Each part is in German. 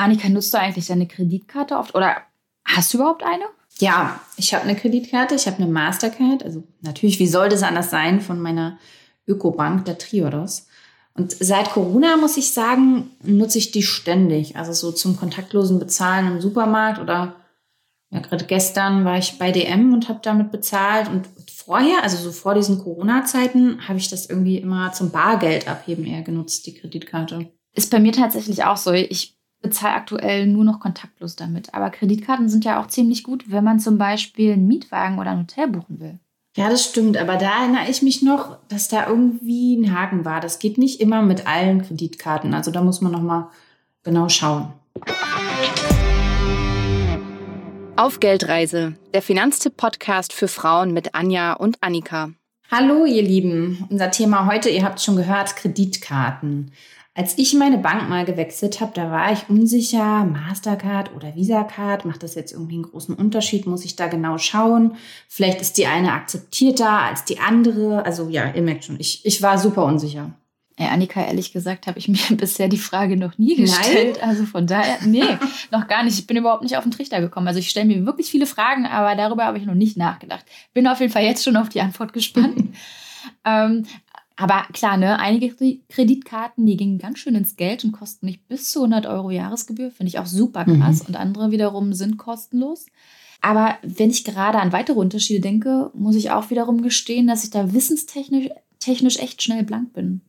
Annika, nutzt du eigentlich deine Kreditkarte oft oder hast du überhaupt eine? Ja, ich habe eine Kreditkarte, ich habe eine Mastercard. Also natürlich, wie soll das anders sein von meiner Ökobank, der Triodos. Und seit Corona, muss ich sagen, nutze ich die ständig. Also so zum kontaktlosen Bezahlen im Supermarkt oder ja, gerade gestern war ich bei DM und habe damit bezahlt. Und vorher, also so vor diesen Corona-Zeiten, habe ich das irgendwie immer zum Bargeld abheben eher genutzt, die Kreditkarte. Ist bei mir tatsächlich auch so. Ich bezahle aktuell nur noch kontaktlos damit. Aber Kreditkarten sind ja auch ziemlich gut, wenn man zum Beispiel einen Mietwagen oder ein Hotel buchen will. Ja, das stimmt. Aber da erinnere ich mich noch, dass da irgendwie ein Haken war. Das geht nicht immer mit allen Kreditkarten. Also da muss man noch mal genau schauen. Auf Geldreise, der Finanztipp-Podcast für Frauen mit Anja und Annika. Hallo, ihr Lieben. Unser Thema heute, ihr habt schon gehört, Kreditkarten. Als ich meine Bank mal gewechselt habe, da war ich unsicher, Mastercard oder Visa-Card, macht das jetzt irgendwie einen großen Unterschied? Muss ich da genau schauen? Vielleicht ist die eine akzeptierter als die andere. Also ja, ihr merkt schon, ich, ich war super unsicher. Ey, Annika, ehrlich gesagt, habe ich mir bisher die Frage noch nie gestellt. Nein? Also von daher, nee, noch gar nicht. Ich bin überhaupt nicht auf den Trichter gekommen. Also ich stelle mir wirklich viele Fragen, aber darüber habe ich noch nicht nachgedacht. Bin auf jeden Fall jetzt schon auf die Antwort gespannt. ähm, aber klar, ne, einige Kreditkarten, die gingen ganz schön ins Geld und kosten mich bis zu 100 Euro Jahresgebühr. Finde ich auch super krass. Mhm. Und andere wiederum sind kostenlos. Aber wenn ich gerade an weitere Unterschiede denke, muss ich auch wiederum gestehen, dass ich da wissenstechnisch technisch echt schnell blank bin.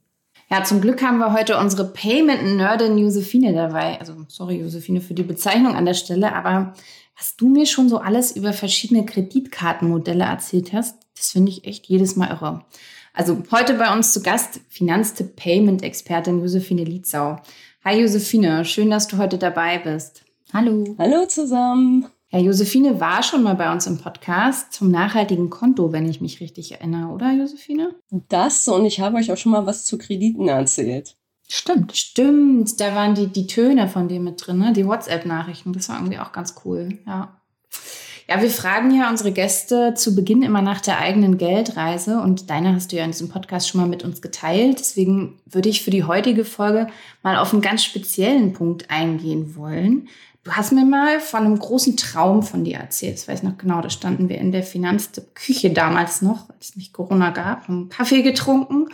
Ja, zum Glück haben wir heute unsere Payment-Nerdin Josephine dabei. Also, sorry, Josephine, für die Bezeichnung an der Stelle. Aber was du mir schon so alles über verschiedene Kreditkartenmodelle erzählt hast, das finde ich echt jedes Mal irre. Also heute bei uns zu Gast Finanztipp Payment Expertin Josephine Lietzau. Hi Josephine, schön, dass du heute dabei bist. Hallo. Hallo zusammen. Ja, Josephine war schon mal bei uns im Podcast zum nachhaltigen Konto, wenn ich mich richtig erinnere, oder Josephine? Das und ich habe euch auch schon mal was zu Krediten erzählt. Stimmt. Stimmt, da waren die, die Töne von dem mit drin, ne? die WhatsApp-Nachrichten. Das war irgendwie auch ganz cool, ja. Ja, wir fragen ja unsere Gäste zu Beginn immer nach der eigenen Geldreise und deine hast du ja in diesem Podcast schon mal mit uns geteilt. Deswegen würde ich für die heutige Folge mal auf einen ganz speziellen Punkt eingehen wollen. Du hast mir mal von einem großen Traum von dir erzählt. Das weiß ich noch genau. Da standen wir in der Finanzküche damals noch, als es nicht Corona gab, haben Kaffee getrunken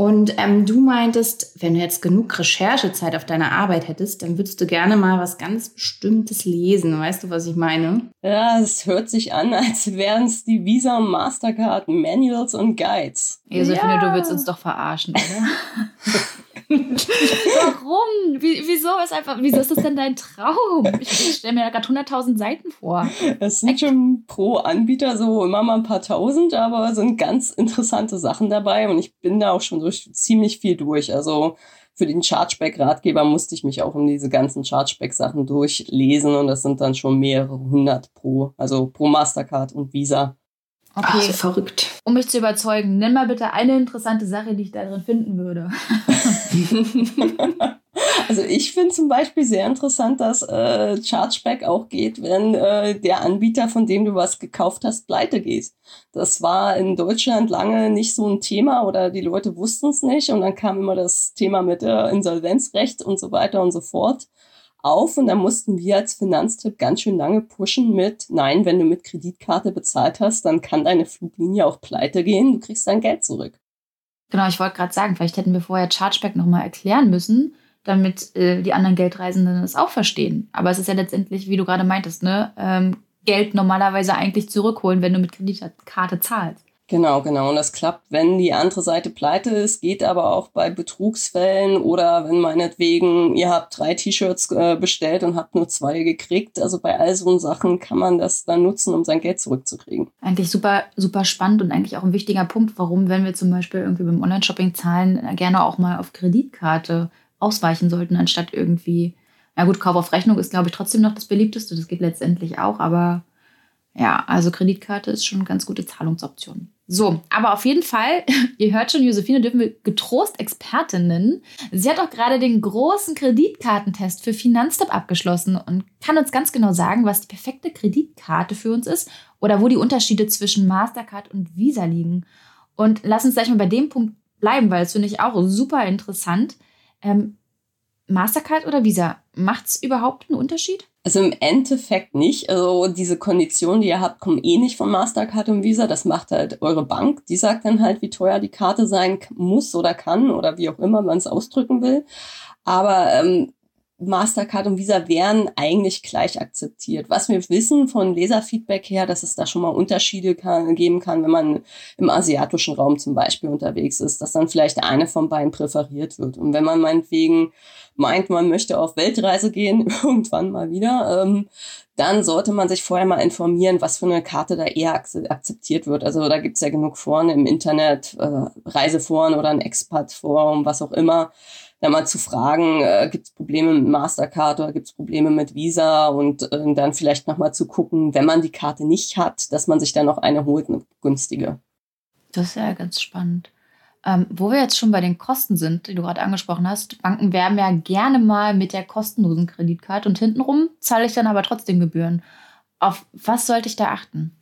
und ähm, du meintest, wenn du jetzt genug Recherchezeit auf deiner Arbeit hättest, dann würdest du gerne mal was ganz Bestimmtes lesen. Weißt du, was ich meine? Ja, es hört sich an, als wären es die Visa und Mastercard Manuals und Guides. Josephine, ja. du willst uns doch verarschen, oder? Warum? Wie, wieso ist einfach, wieso ist das denn dein Traum? Ich, stelle mir da gerade 100.000 Seiten vor. Es sind schon pro Anbieter so immer mal ein paar tausend, aber sind ganz interessante Sachen dabei und ich bin da auch schon durch ziemlich viel durch. Also für den Chargeback-Ratgeber musste ich mich auch um diese ganzen Chargeback-Sachen durchlesen und das sind dann schon mehrere hundert pro, also pro Mastercard und Visa. Okay, Ach, so verrückt. Um mich zu überzeugen, nenn mal bitte eine interessante Sache, die ich da drin finden würde. also ich finde zum Beispiel sehr interessant, dass äh, Chargeback auch geht, wenn äh, der Anbieter, von dem du was gekauft hast, pleite geht. Das war in Deutschland lange nicht so ein Thema oder die Leute wussten es nicht und dann kam immer das Thema mit äh, Insolvenzrecht und so weiter und so fort auf und da mussten wir als Finanztipp ganz schön lange pushen mit, nein, wenn du mit Kreditkarte bezahlt hast, dann kann deine Fluglinie auch pleite gehen, du kriegst dein Geld zurück. Genau, ich wollte gerade sagen, vielleicht hätten wir vorher Chargeback nochmal erklären müssen, damit äh, die anderen Geldreisenden es auch verstehen. Aber es ist ja letztendlich, wie du gerade meintest, ne, ähm, Geld normalerweise eigentlich zurückholen, wenn du mit Kreditkarte zahlst. Genau, genau. Und das klappt, wenn die andere Seite pleite ist, geht aber auch bei Betrugsfällen oder wenn meinetwegen ihr habt drei T-Shirts äh, bestellt und habt nur zwei gekriegt. Also bei all so Sachen kann man das dann nutzen, um sein Geld zurückzukriegen. Eigentlich super, super spannend und eigentlich auch ein wichtiger Punkt, warum, wenn wir zum Beispiel irgendwie beim Online-Shopping zahlen, gerne auch mal auf Kreditkarte ausweichen sollten, anstatt irgendwie, na gut, Kauf auf Rechnung ist, glaube ich, trotzdem noch das beliebteste. Das geht letztendlich auch, aber ja, also Kreditkarte ist schon eine ganz gute Zahlungsoption. So, aber auf jeden Fall, ihr hört schon, Josephine dürfen wir getrost Expertin nennen. Sie hat auch gerade den großen Kreditkartentest für Finanztipp abgeschlossen und kann uns ganz genau sagen, was die perfekte Kreditkarte für uns ist oder wo die Unterschiede zwischen Mastercard und Visa liegen. Und lass uns gleich mal bei dem Punkt bleiben, weil das finde ich auch super interessant. Ähm, Mastercard oder Visa? Macht es überhaupt einen Unterschied? Also im Endeffekt nicht. Also diese Konditionen, die ihr habt, kommen eh nicht von Mastercard und Visa. Das macht halt eure Bank. Die sagt dann halt, wie teuer die Karte sein muss oder kann oder wie auch immer man es ausdrücken will. Aber ähm, Mastercard und Visa wären eigentlich gleich akzeptiert. Was wir wissen von Leserfeedback her, dass es da schon mal Unterschiede kann, geben kann, wenn man im asiatischen Raum zum Beispiel unterwegs ist, dass dann vielleicht eine von beiden präferiert wird. Und wenn man meinetwegen meint, man möchte auf Weltreise gehen, irgendwann mal wieder, ähm, dann sollte man sich vorher mal informieren, was für eine Karte da eher akzeptiert wird. Also da gibt's ja genug Foren im Internet, äh, Reiseforen oder ein Expat-Forum, was auch immer dann mal zu fragen, äh, gibt es Probleme mit Mastercard oder gibt es Probleme mit Visa und äh, dann vielleicht nochmal zu gucken, wenn man die Karte nicht hat, dass man sich dann noch eine holt, eine günstige. Das ist ja ganz spannend. Ähm, wo wir jetzt schon bei den Kosten sind, die du gerade angesprochen hast, Banken werben ja gerne mal mit der kostenlosen Kreditkarte und hintenrum zahle ich dann aber trotzdem Gebühren. Auf was sollte ich da achten?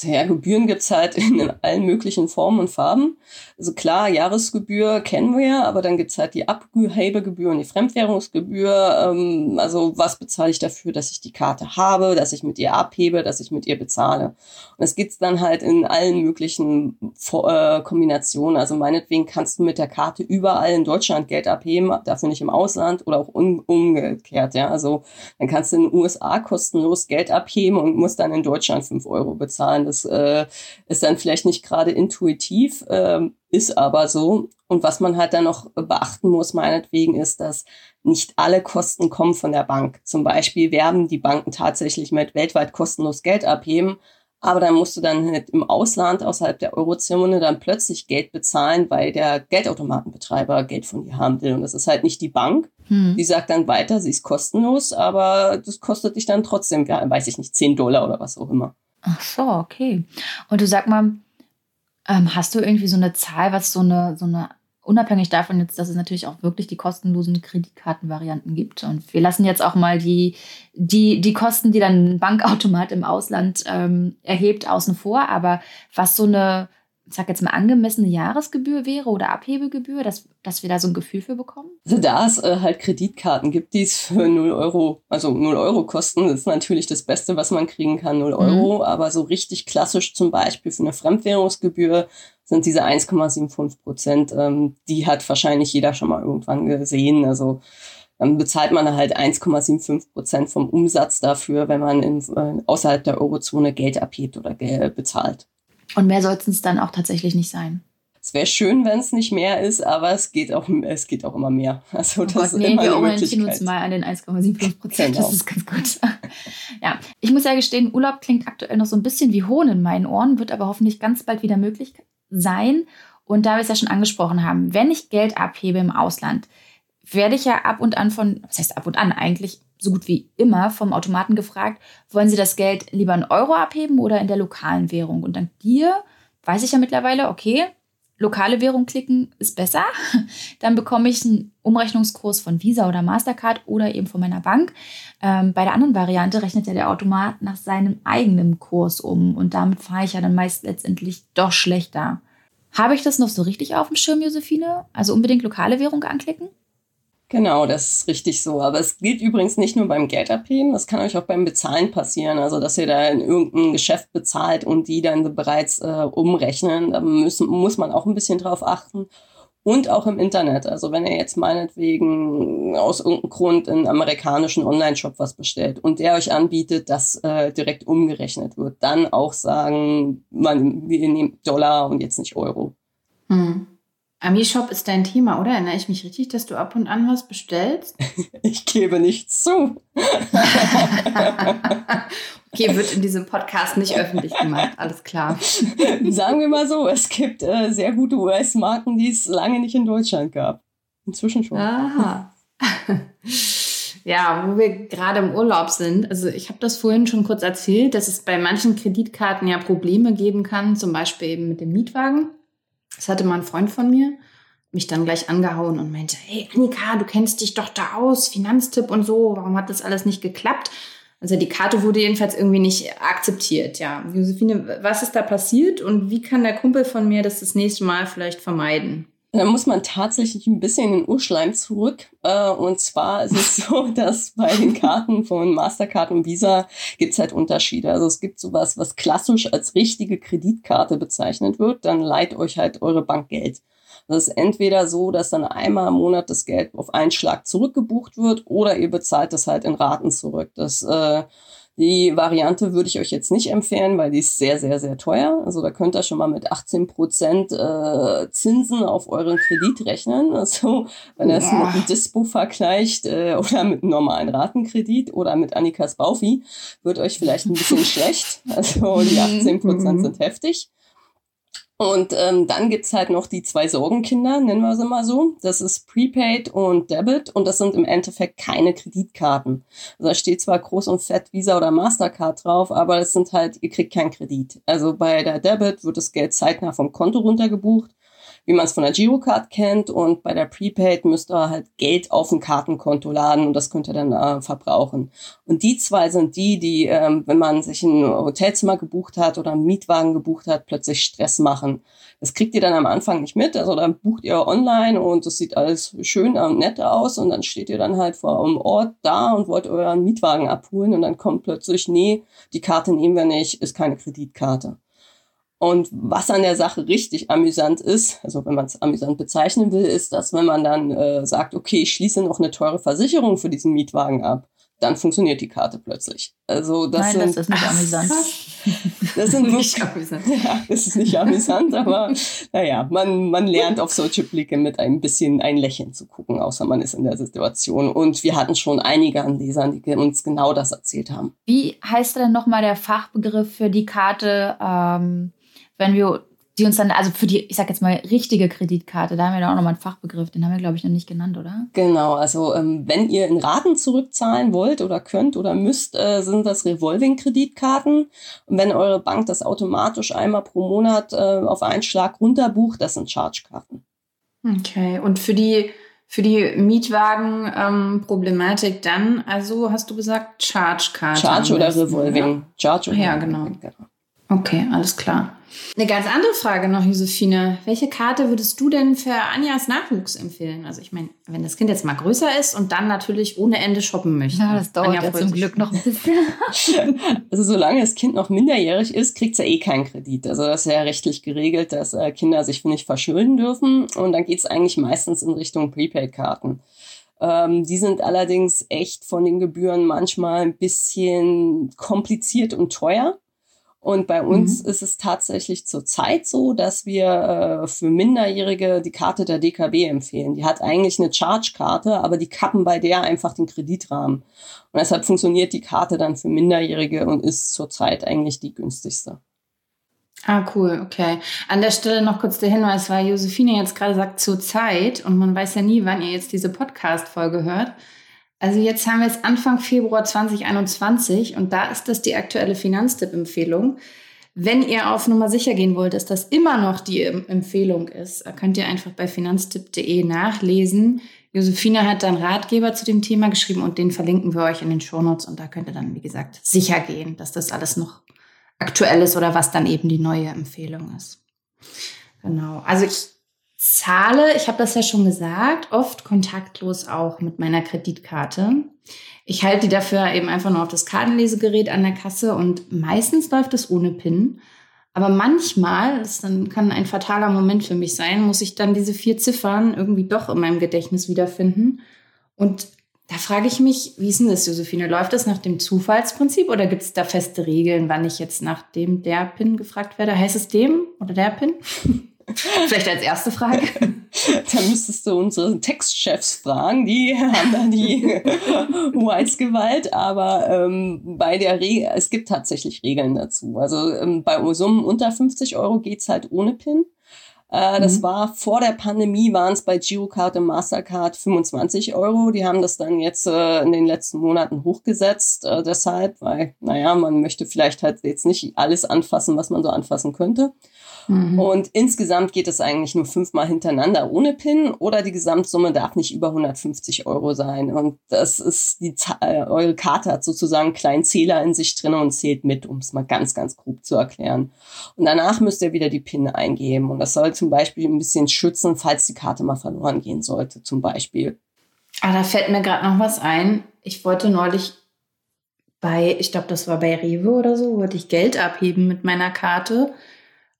Ja, Gebühren gibt's halt in allen möglichen Formen und Farben. Also klar, Jahresgebühr kennen wir ja, aber dann gibt's halt die Abhebegebühr und die Fremdwährungsgebühr. Ähm, also was bezahle ich dafür, dass ich die Karte habe, dass ich mit ihr abhebe, dass ich mit ihr bezahle. Und es gibt's dann halt in allen möglichen äh, Kombinationen. Also meinetwegen kannst du mit der Karte überall in Deutschland Geld abheben, dafür nicht im Ausland oder auch um, umgekehrt. Ja, also dann kannst du in den USA kostenlos Geld abheben und musst dann in Deutschland fünf Euro bezahlen das äh, ist dann vielleicht nicht gerade intuitiv, äh, ist aber so. Und was man halt dann noch beachten muss, meinetwegen, ist, dass nicht alle Kosten kommen von der Bank. Zum Beispiel werben die Banken tatsächlich mit weltweit kostenlos Geld abheben, aber dann musst du dann halt im Ausland außerhalb der Eurozone dann plötzlich Geld bezahlen, weil der Geldautomatenbetreiber Geld von dir haben will. Und das ist halt nicht die Bank. Hm. Die sagt dann weiter, sie ist kostenlos, aber das kostet dich dann trotzdem, weiß ich nicht, 10 Dollar oder was auch immer. Ach so, okay. Und du sag mal, ähm, hast du irgendwie so eine Zahl, was so eine, so eine, unabhängig davon jetzt, dass es natürlich auch wirklich die kostenlosen Kreditkartenvarianten gibt. Und wir lassen jetzt auch mal die, die, die Kosten, die dann ein Bankautomat im Ausland ähm, erhebt, außen vor. Aber was so eine, ich sag jetzt mal, angemessene Jahresgebühr wäre oder Abhebegebühr, dass, dass wir da so ein Gefühl für bekommen? Also da es äh, halt Kreditkarten gibt, die es für 0 Euro, also 0 Euro kosten, das ist natürlich das Beste, was man kriegen kann, 0 Euro. Mhm. Aber so richtig klassisch zum Beispiel für eine Fremdwährungsgebühr sind diese 1,75 Prozent. Ähm, die hat wahrscheinlich jeder schon mal irgendwann gesehen. Also dann bezahlt man halt 1,75 Prozent vom Umsatz dafür, wenn man in, äh, außerhalb der Eurozone Geld abhebt oder Geld bezahlt. Und mehr sollten es dann auch tatsächlich nicht sein. Es wäre schön, wenn es nicht mehr ist, aber es geht auch, es geht auch immer mehr. Also oh das Gott, ist nee, immer wir orientieren uns mal an den 1,75 Prozent. Genau. Das ist ganz gut. ja, ich muss ja gestehen, Urlaub klingt aktuell noch so ein bisschen wie Hohn in meinen Ohren, wird aber hoffentlich ganz bald wieder möglich sein. Und da wir es ja schon angesprochen haben, wenn ich Geld abhebe im Ausland, werde ich ja ab und an von, was heißt ab und an eigentlich, so gut wie immer vom Automaten gefragt, wollen Sie das Geld lieber in Euro abheben oder in der lokalen Währung? Und dank dir weiß ich ja mittlerweile, okay, lokale Währung klicken ist besser. Dann bekomme ich einen Umrechnungskurs von Visa oder Mastercard oder eben von meiner Bank. Ähm, bei der anderen Variante rechnet ja der Automat nach seinem eigenen Kurs um und damit fahre ich ja dann meist letztendlich doch schlechter. Habe ich das noch so richtig auf dem Schirm, Josephine? Also unbedingt lokale Währung anklicken? Genau, das ist richtig so. Aber es gilt übrigens nicht nur beim Geldabheben, das kann euch auch beim Bezahlen passieren. Also, dass ihr da in irgendein Geschäft bezahlt und die dann bereits äh, umrechnen. Da müssen, muss man auch ein bisschen drauf achten. Und auch im Internet. Also, wenn ihr jetzt meinetwegen aus irgendeinem Grund in einen amerikanischen Online-Shop was bestellt und der euch anbietet, dass äh, direkt umgerechnet wird, dann auch sagen, man, wir nehmen Dollar und jetzt nicht Euro. Hm. Ami-Shop ist dein Thema, oder? Erinnere ich mich richtig, dass du ab und an was bestellst? Ich gebe nichts zu. okay, wird in diesem Podcast nicht öffentlich gemacht, alles klar. Sagen wir mal so, es gibt äh, sehr gute US-Marken, die es lange nicht in Deutschland gab. Inzwischen schon. Aha. Ja, wo wir gerade im Urlaub sind. Also ich habe das vorhin schon kurz erzählt, dass es bei manchen Kreditkarten ja Probleme geben kann, zum Beispiel eben mit dem Mietwagen. Das hatte mal ein Freund von mir, mich dann gleich angehauen und meinte, hey Annika, du kennst dich doch da aus, Finanztipp und so, warum hat das alles nicht geklappt? Also die Karte wurde jedenfalls irgendwie nicht akzeptiert, ja. Josephine, was ist da passiert und wie kann der Kumpel von mir das das nächste Mal vielleicht vermeiden? Da muss man tatsächlich ein bisschen in den Urschleim zurück. Äh, und zwar ist es so, dass bei den Karten von Mastercard und Visa gibt's halt Unterschiede. Also es gibt sowas, was klassisch als richtige Kreditkarte bezeichnet wird. Dann leiht euch halt eure Bank Geld. Das ist entweder so, dass dann einmal im Monat das Geld auf einen Schlag zurückgebucht wird oder ihr bezahlt das halt in Raten zurück. Das äh, die Variante würde ich euch jetzt nicht empfehlen, weil die ist sehr, sehr, sehr teuer. Also da könnt ihr schon mal mit 18 Prozent äh, Zinsen auf euren Kredit rechnen. Also wenn ihr es mit einem Dispo vergleicht äh, oder mit einem normalen Ratenkredit oder mit Annikas Baufi, wird euch vielleicht ein bisschen schlecht. Also die 18 Prozent mhm. sind heftig. Und ähm, dann gibt's halt noch die zwei Sorgenkinder, nennen wir sie mal so. Das ist Prepaid und Debit und das sind im Endeffekt keine Kreditkarten. Also da steht zwar groß und fett Visa oder Mastercard drauf, aber es sind halt, ihr kriegt keinen Kredit. Also bei der Debit wird das Geld zeitnah vom Konto runtergebucht wie man es von der Girocard kennt. Und bei der Prepaid müsst ihr halt Geld auf ein Kartenkonto laden und das könnt ihr dann äh, verbrauchen. Und die zwei sind die, die, ähm, wenn man sich ein Hotelzimmer gebucht hat oder einen Mietwagen gebucht hat, plötzlich Stress machen. Das kriegt ihr dann am Anfang nicht mit. Also dann bucht ihr online und es sieht alles schön und nett aus und dann steht ihr dann halt vor einem Ort da und wollt euren Mietwagen abholen und dann kommt plötzlich, nee, die Karte nehmen wir nicht, ist keine Kreditkarte. Und was an der Sache richtig amüsant ist, also wenn man es amüsant bezeichnen will, ist, dass wenn man dann äh, sagt, okay, ich schließe noch eine teure Versicherung für diesen Mietwagen ab, dann funktioniert die Karte plötzlich. Also das Nein, sind, das ist nicht amüsant. Das sind nicht amüsant. Ja, das ist nicht amüsant, aber naja, man, man lernt auf solche Blicke mit ein bisschen ein Lächeln zu gucken, außer man ist in der Situation. Und wir hatten schon einige an Lesern, die uns genau das erzählt haben. Wie heißt denn nochmal der Fachbegriff für die Karte? Ähm wenn wir die uns dann, also für die, ich sag jetzt mal, richtige Kreditkarte, da haben wir da auch nochmal einen Fachbegriff, den haben wir, glaube ich, noch nicht genannt, oder? Genau, also ähm, wenn ihr in Raten zurückzahlen wollt oder könnt oder müsst, äh, sind das Revolving-Kreditkarten. Und wenn eure Bank das automatisch einmal pro Monat äh, auf einen Schlag runterbucht, das sind Charge-Karten. Okay, und für die für die Mietwagen-Problematik ähm, dann, also hast du gesagt, Charge-Karte. Charge oder Revolving. Charge oder ja, genau. genau. Okay, alles klar. Eine ganz andere Frage noch, Josephine. Welche Karte würdest du denn für Anjas Nachwuchs empfehlen? Also ich meine, wenn das Kind jetzt mal größer ist und dann natürlich ohne Ende shoppen möchte. Ja, das dauert Anja ja zum Glück noch ein bisschen. also solange das Kind noch minderjährig ist, kriegt es ja eh keinen Kredit. Also das ist ja rechtlich geregelt, dass äh, Kinder sich nicht verschulden dürfen. Und dann geht es eigentlich meistens in Richtung Prepaid-Karten. Ähm, die sind allerdings echt von den Gebühren manchmal ein bisschen kompliziert und teuer. Und bei uns mhm. ist es tatsächlich zurzeit so, dass wir äh, für Minderjährige die Karte der DKB empfehlen. Die hat eigentlich eine Charge-Karte, aber die kappen bei der einfach den Kreditrahmen. Und deshalb funktioniert die Karte dann für Minderjährige und ist zurzeit eigentlich die günstigste. Ah, cool, okay. An der Stelle noch kurz der Hinweis, weil Josephine jetzt gerade sagt zurzeit und man weiß ja nie, wann ihr jetzt diese Podcast-Folge hört. Also jetzt haben wir es Anfang Februar 2021 und da ist das die aktuelle Finanztipp-Empfehlung. Wenn ihr auf Nummer sicher gehen wollt, dass das immer noch die Empfehlung ist, könnt ihr einfach bei finanztipp.de nachlesen. Josephine hat dann Ratgeber zu dem Thema geschrieben und den verlinken wir euch in den Shownotes und da könnt ihr dann, wie gesagt, sicher gehen, dass das alles noch aktuell ist oder was dann eben die neue Empfehlung ist. Genau. Also ich zahle, ich habe das ja schon gesagt, oft kontaktlos auch mit meiner Kreditkarte. Ich halte die dafür eben einfach nur auf das Kartenlesegerät an der Kasse und meistens läuft es ohne PIN. Aber manchmal, das dann kann ein fataler Moment für mich sein, muss ich dann diese vier Ziffern irgendwie doch in meinem Gedächtnis wiederfinden. Und da frage ich mich, wie ist denn das, Josephine? Läuft das nach dem Zufallsprinzip oder gibt es da feste Regeln, wann ich jetzt nach dem der PIN gefragt werde? Heißt es dem oder der PIN? Vielleicht als erste Frage. da müsstest du unsere Textchefs fragen, die haben da die Hoheitsgewalt, aber ähm, bei der Regel, es gibt tatsächlich Regeln dazu. Also ähm, bei Summen unter 50 Euro geht's halt ohne PIN. Äh, das mhm. war vor der Pandemie, waren es bei Girocard und Mastercard 25 Euro. Die haben das dann jetzt äh, in den letzten Monaten hochgesetzt, äh, deshalb, weil, naja, man möchte vielleicht halt jetzt nicht alles anfassen, was man so anfassen könnte. Mhm. Und insgesamt geht es eigentlich nur fünfmal hintereinander ohne PIN oder die Gesamtsumme darf nicht über 150 Euro sein. Und das ist die, äh, eure Karte hat sozusagen einen kleinen Zähler in sich drin und zählt mit, um es mal ganz, ganz grob zu erklären. Und danach müsst ihr wieder die PIN eingeben. Und das sollte zum Beispiel ein bisschen schützen, falls die Karte mal verloren gehen sollte, zum Beispiel. Ah, da fällt mir gerade noch was ein. Ich wollte neulich bei, ich glaube, das war bei Rewe oder so, wollte ich Geld abheben mit meiner Karte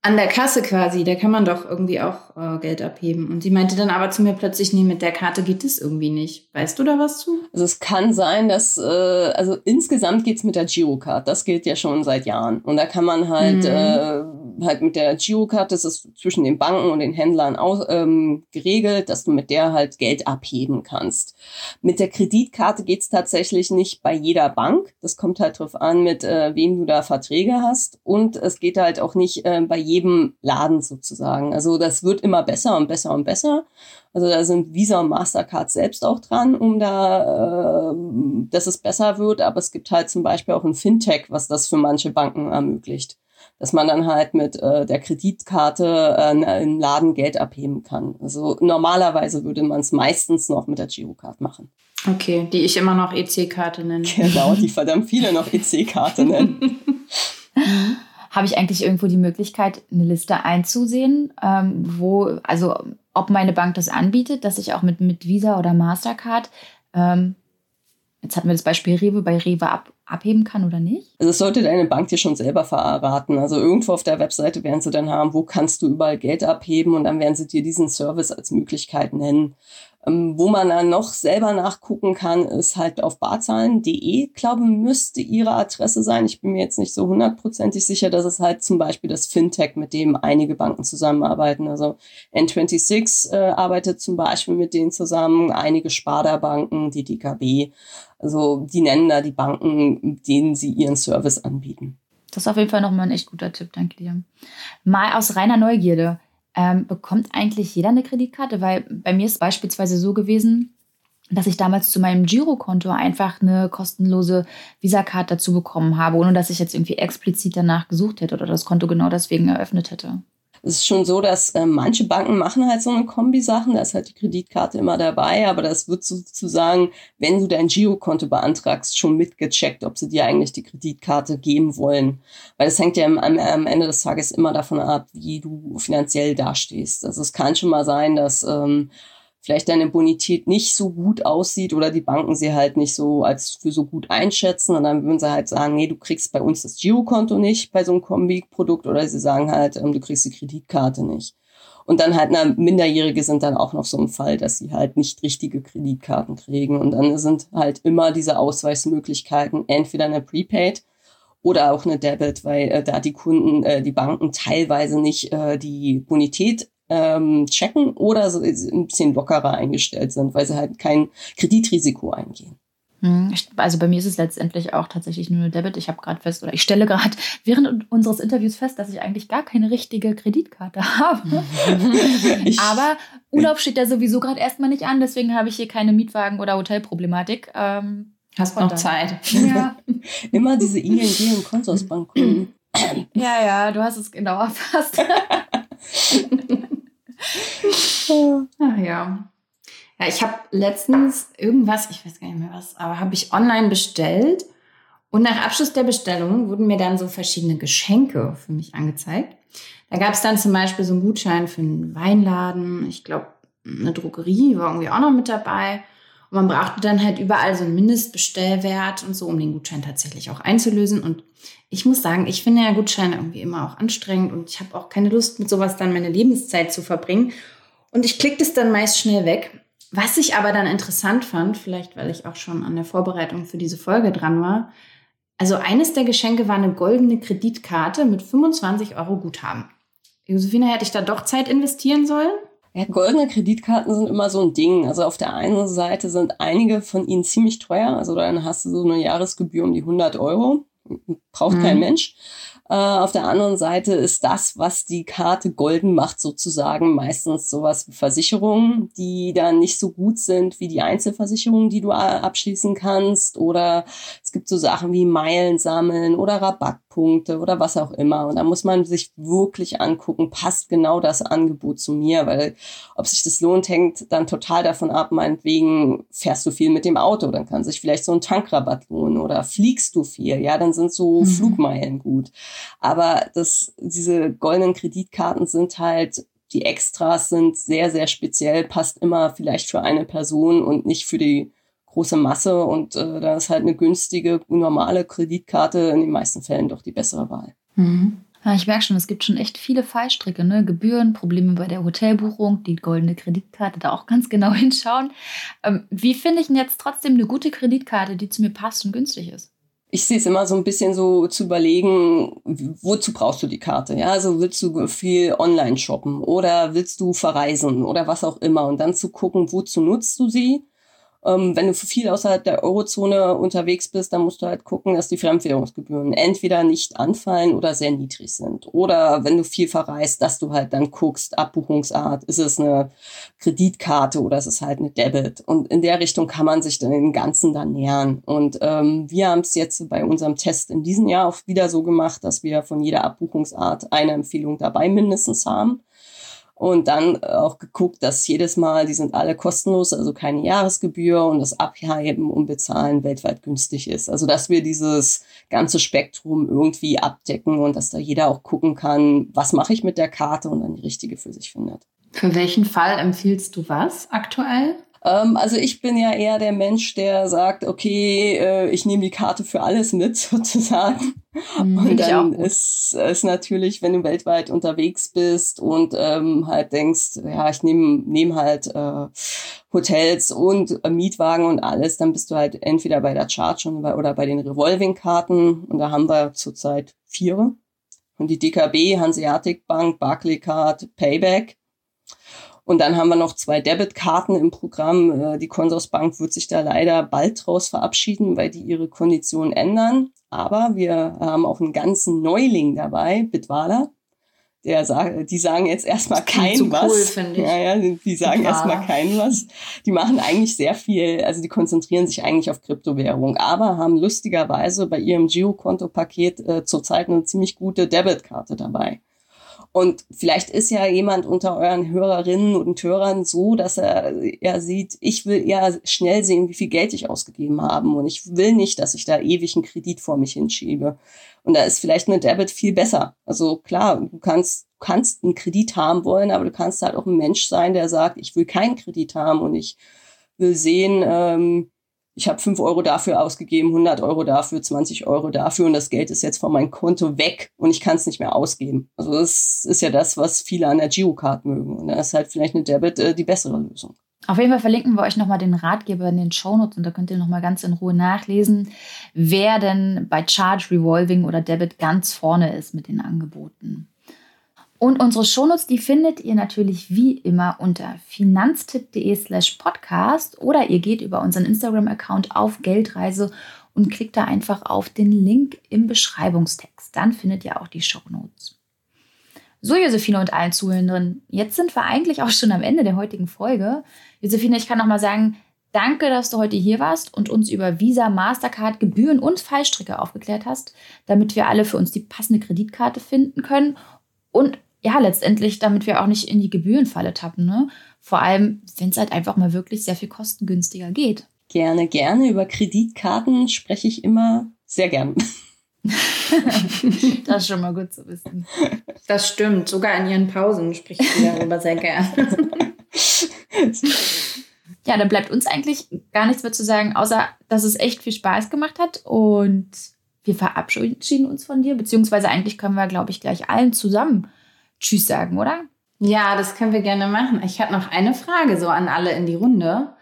an der Kasse quasi, da kann man doch irgendwie auch äh, Geld abheben. Und sie meinte dann aber zu mir plötzlich, nee, mit der Karte geht es irgendwie nicht. Weißt du da was zu? Also es kann sein, dass, äh, also insgesamt geht's mit der Girocard. Das gilt ja schon seit Jahren. Und da kann man halt, mhm. äh, halt mit der Girocard, das ist zwischen den Banken und den Händlern aus, ähm, geregelt, dass du mit der halt Geld abheben kannst. Mit der Kreditkarte geht's tatsächlich nicht bei jeder Bank. Das kommt halt drauf an, mit äh, wem du da Verträge hast. Und es geht halt auch nicht äh, bei jedem Laden sozusagen. Also das wird immer besser und besser und besser. Also da sind Visa und Mastercard selbst auch dran, um da, äh, dass es besser wird. Aber es gibt halt zum Beispiel auch ein Fintech, was das für manche Banken ermöglicht. Dass man dann halt mit äh, der Kreditkarte äh, im Laden Geld abheben kann. Also normalerweise würde man es meistens noch mit der Girocard machen. Okay, die ich immer noch EC-Karte nenne. Genau, die verdammt viele noch EC-Karte nennen. habe ich eigentlich irgendwo die Möglichkeit, eine Liste einzusehen, ähm, wo, also ob meine Bank das anbietet, dass ich auch mit, mit Visa oder Mastercard, ähm, jetzt hatten wir das Beispiel Rewe, bei Rewe ab, abheben kann oder nicht? Also das sollte deine Bank dir schon selber verraten. Also irgendwo auf der Webseite werden sie dann haben, wo kannst du überall Geld abheben und dann werden sie dir diesen Service als Möglichkeit nennen. Ähm, wo man dann noch selber nachgucken kann, ist halt auf barzahlen.de, glaube müsste ihre Adresse sein. Ich bin mir jetzt nicht so hundertprozentig sicher, dass es halt zum Beispiel das Fintech, mit dem einige Banken zusammenarbeiten. Also N26 äh, arbeitet zum Beispiel mit denen zusammen, einige Sparda-Banken, die DKB. Also die nennen da die Banken, denen sie ihren Service anbieten. Das ist auf jeden Fall nochmal ein echt guter Tipp, danke dir. Mal aus reiner Neugierde. Ähm, bekommt eigentlich jeder eine Kreditkarte? Weil bei mir ist beispielsweise so gewesen, dass ich damals zu meinem Girokonto einfach eine kostenlose Visa-Card dazu bekommen habe, ohne dass ich jetzt irgendwie explizit danach gesucht hätte oder das Konto genau deswegen eröffnet hätte. Es ist schon so, dass äh, manche Banken machen halt so eine Kombi-Sachen, da ist halt die Kreditkarte immer dabei, aber das wird sozusagen, wenn du dein Girokonto beantragst, schon mitgecheckt, ob sie dir eigentlich die Kreditkarte geben wollen. Weil es hängt ja am, am, Ende des Tages immer davon ab, wie du finanziell dastehst. Also es kann schon mal sein, dass ähm, vielleicht deine Bonität nicht so gut aussieht oder die Banken sie halt nicht so als für so gut einschätzen und dann würden sie halt sagen, nee, du kriegst bei uns das Girokonto nicht bei so einem Kombi-Produkt oder sie sagen halt, ähm, du kriegst die Kreditkarte nicht. Und dann halt, na, Minderjährige sind dann auch noch so ein Fall, dass sie halt nicht richtige Kreditkarten kriegen. Und dann sind halt immer diese Ausweismöglichkeiten, entweder eine Prepaid oder auch eine Debit, weil äh, da die Kunden, äh, die Banken teilweise nicht äh, die Bonität ähm, checken oder so ein bisschen lockerer eingestellt sind, weil sie halt kein Kreditrisiko eingehen. Hm, also bei mir ist es letztendlich auch tatsächlich nur eine Debit. Ich habe gerade fest, oder ich stelle gerade während unseres Interviews fest, dass ich eigentlich gar keine richtige Kreditkarte habe. Aber Urlaub steht ja sowieso gerade erstmal nicht an, deswegen habe ich hier keine Mietwagen- oder Hotelproblematik. Ähm, Hast noch Zeit. Ja. Immer diese ING und Konsorsbanken. ja, ja, du hast es genau erfasst. Ach ja. Ja, ich habe letztens irgendwas, ich weiß gar nicht mehr was, aber habe ich online bestellt. Und nach Abschluss der Bestellung wurden mir dann so verschiedene Geschenke für mich angezeigt. Da gab es dann zum Beispiel so einen Gutschein für einen Weinladen. Ich glaube, eine Drogerie war irgendwie auch noch mit dabei. Und man brauchte dann halt überall so einen Mindestbestellwert und so, um den Gutschein tatsächlich auch einzulösen. Und ich muss sagen, ich finde ja Gutscheine irgendwie immer auch anstrengend und ich habe auch keine Lust, mit sowas dann meine Lebenszeit zu verbringen. Und ich klicke das dann meist schnell weg. Was ich aber dann interessant fand, vielleicht weil ich auch schon an der Vorbereitung für diese Folge dran war, also eines der Geschenke war eine goldene Kreditkarte mit 25 Euro Guthaben. Josefina, hätte ich da doch Zeit investieren sollen? Ja, goldene Kreditkarten sind immer so ein Ding. Also auf der einen Seite sind einige von ihnen ziemlich teuer. Also dann hast du so eine Jahresgebühr um die 100 Euro. Braucht mhm. kein Mensch. Äh, auf der anderen Seite ist das, was die Karte golden macht, sozusagen meistens sowas wie Versicherungen, die dann nicht so gut sind wie die Einzelversicherungen, die du abschließen kannst. Oder es gibt so Sachen wie Meilen sammeln oder Rabattpunkte oder was auch immer. Und da muss man sich wirklich angucken, passt genau das Angebot zu mir, weil ob sich das lohnt, hängt dann total davon ab, meinetwegen fährst du viel mit dem Auto, dann kann sich vielleicht so ein Tankrabatt lohnen oder fliegst du viel, ja, dann sind so mhm. Flugmeilen gut. Aber das, diese goldenen Kreditkarten sind halt die Extras sind sehr, sehr speziell, passt immer vielleicht für eine Person und nicht für die große Masse. Und äh, da ist halt eine günstige, normale Kreditkarte in den meisten Fällen doch die bessere Wahl. Mhm. Ja, ich merke schon, es gibt schon echt viele Fallstricke, ne? Gebühren, Probleme bei der Hotelbuchung, die goldene Kreditkarte, da auch ganz genau hinschauen. Ähm, wie finde ich denn jetzt trotzdem eine gute Kreditkarte, die zu mir passt und günstig ist? ich sehe es immer so ein bisschen so zu überlegen, wozu brauchst du die Karte? Ja, also willst du viel online shoppen oder willst du verreisen oder was auch immer und dann zu gucken, wozu nutzt du sie ähm, wenn du viel außerhalb der Eurozone unterwegs bist, dann musst du halt gucken, dass die Fremdwährungsgebühren entweder nicht anfallen oder sehr niedrig sind. Oder wenn du viel verreist, dass du halt dann guckst, Abbuchungsart, ist es eine Kreditkarte oder ist es halt eine Debit? Und in der Richtung kann man sich dann den Ganzen dann nähern. Und ähm, wir haben es jetzt bei unserem Test in diesem Jahr auch wieder so gemacht, dass wir von jeder Abbuchungsart eine Empfehlung dabei mindestens haben und dann auch geguckt, dass jedes Mal, die sind alle kostenlos, also keine Jahresgebühr und das Abheben und Bezahlen weltweit günstig ist. Also dass wir dieses ganze Spektrum irgendwie abdecken und dass da jeder auch gucken kann, was mache ich mit der Karte und dann die richtige für sich findet. Für welchen Fall empfiehlst du was aktuell? Ähm, also ich bin ja eher der Mensch, der sagt, okay, äh, ich nehme die Karte für alles mit, sozusagen. Mhm, und dann ist es natürlich, wenn du weltweit unterwegs bist und ähm, halt denkst, ja, ich nehme nehm halt äh, Hotels und äh, Mietwagen und alles, dann bist du halt entweder bei der Charge oder bei den Revolving-Karten. Und da haben wir zurzeit vier. Und die DKB, Hanseatic Bank, Barclaycard, Payback. Und dann haben wir noch zwei Debitkarten im Programm. Äh, die Consorsbank wird sich da leider bald draus verabschieden, weil die ihre Konditionen ändern. Aber wir haben auch einen ganzen Neuling dabei, Bitwala. Der sagt, die sagen jetzt erstmal kein so was. Cool, ja, ja, die sagen erstmal kein was. Die machen eigentlich sehr viel, also die konzentrieren sich eigentlich auf Kryptowährung, aber haben lustigerweise bei ihrem Girokonto-Paket äh, zurzeit eine ziemlich gute Debitkarte dabei. Und vielleicht ist ja jemand unter euren Hörerinnen und Hörern so, dass er, er sieht, ich will eher schnell sehen, wie viel Geld ich ausgegeben habe. Und ich will nicht, dass ich da ewig einen Kredit vor mich hinschiebe. Und da ist vielleicht eine Debit viel besser. Also klar, du kannst, kannst einen Kredit haben wollen, aber du kannst halt auch ein Mensch sein, der sagt, ich will keinen Kredit haben und ich will sehen, ähm, ich habe fünf Euro dafür ausgegeben, 100 Euro dafür, 20 Euro dafür und das Geld ist jetzt von meinem Konto weg und ich kann es nicht mehr ausgeben. Also das ist ja das, was viele an der Girocard mögen und da ist halt vielleicht eine Debit äh, die bessere Lösung. Auf jeden Fall verlinken wir euch nochmal den Ratgeber in den Shownotes und da könnt ihr nochmal ganz in Ruhe nachlesen, wer denn bei Charge, Revolving oder Debit ganz vorne ist mit den Angeboten. Und unsere Shownotes, die findet ihr natürlich wie immer unter finanztipp.de slash podcast oder ihr geht über unseren Instagram-Account auf Geldreise und klickt da einfach auf den Link im Beschreibungstext. Dann findet ihr auch die Shownotes. So, Josephine und allen Zuhörenden, jetzt sind wir eigentlich auch schon am Ende der heutigen Folge. Josephine, ich kann noch mal sagen, danke, dass du heute hier warst und uns über Visa, Mastercard, Gebühren und Fallstricke aufgeklärt hast, damit wir alle für uns die passende Kreditkarte finden können und ja, letztendlich, damit wir auch nicht in die Gebührenfalle tappen. Ne? Vor allem, wenn es halt einfach mal wirklich sehr viel kostengünstiger geht. Gerne, gerne. Über Kreditkarten spreche ich immer sehr gern. das ist schon mal gut zu wissen. Das stimmt. Sogar in ihren Pausen spricht sie darüber sehr gern. ja, dann bleibt uns eigentlich gar nichts mehr zu sagen, außer dass es echt viel Spaß gemacht hat und wir verabschieden uns von dir, beziehungsweise eigentlich können wir, glaube ich, gleich allen zusammen Tschüss sagen, oder? Ja, das können wir gerne machen. Ich habe noch eine Frage so an alle in die Runde.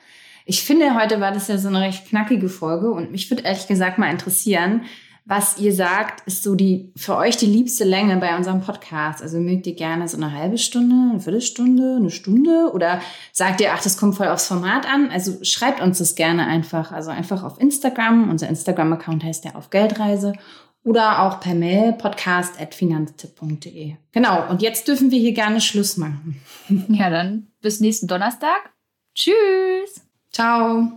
Ich finde, heute war das ja so eine recht knackige Folge und mich würde ehrlich gesagt mal interessieren, was ihr sagt, ist so die für euch die liebste Länge bei unserem Podcast. Also mögt ihr gerne so eine halbe Stunde, eine Viertelstunde, eine Stunde oder sagt ihr, ach, das kommt voll aufs Format an? Also schreibt uns das gerne einfach. Also einfach auf Instagram. Unser Instagram-Account heißt ja auf Geldreise oder auch per Mail podcast.finanztipp.de. Genau, und jetzt dürfen wir hier gerne Schluss machen. Ja, dann bis nächsten Donnerstag. Tschüss. Ciao.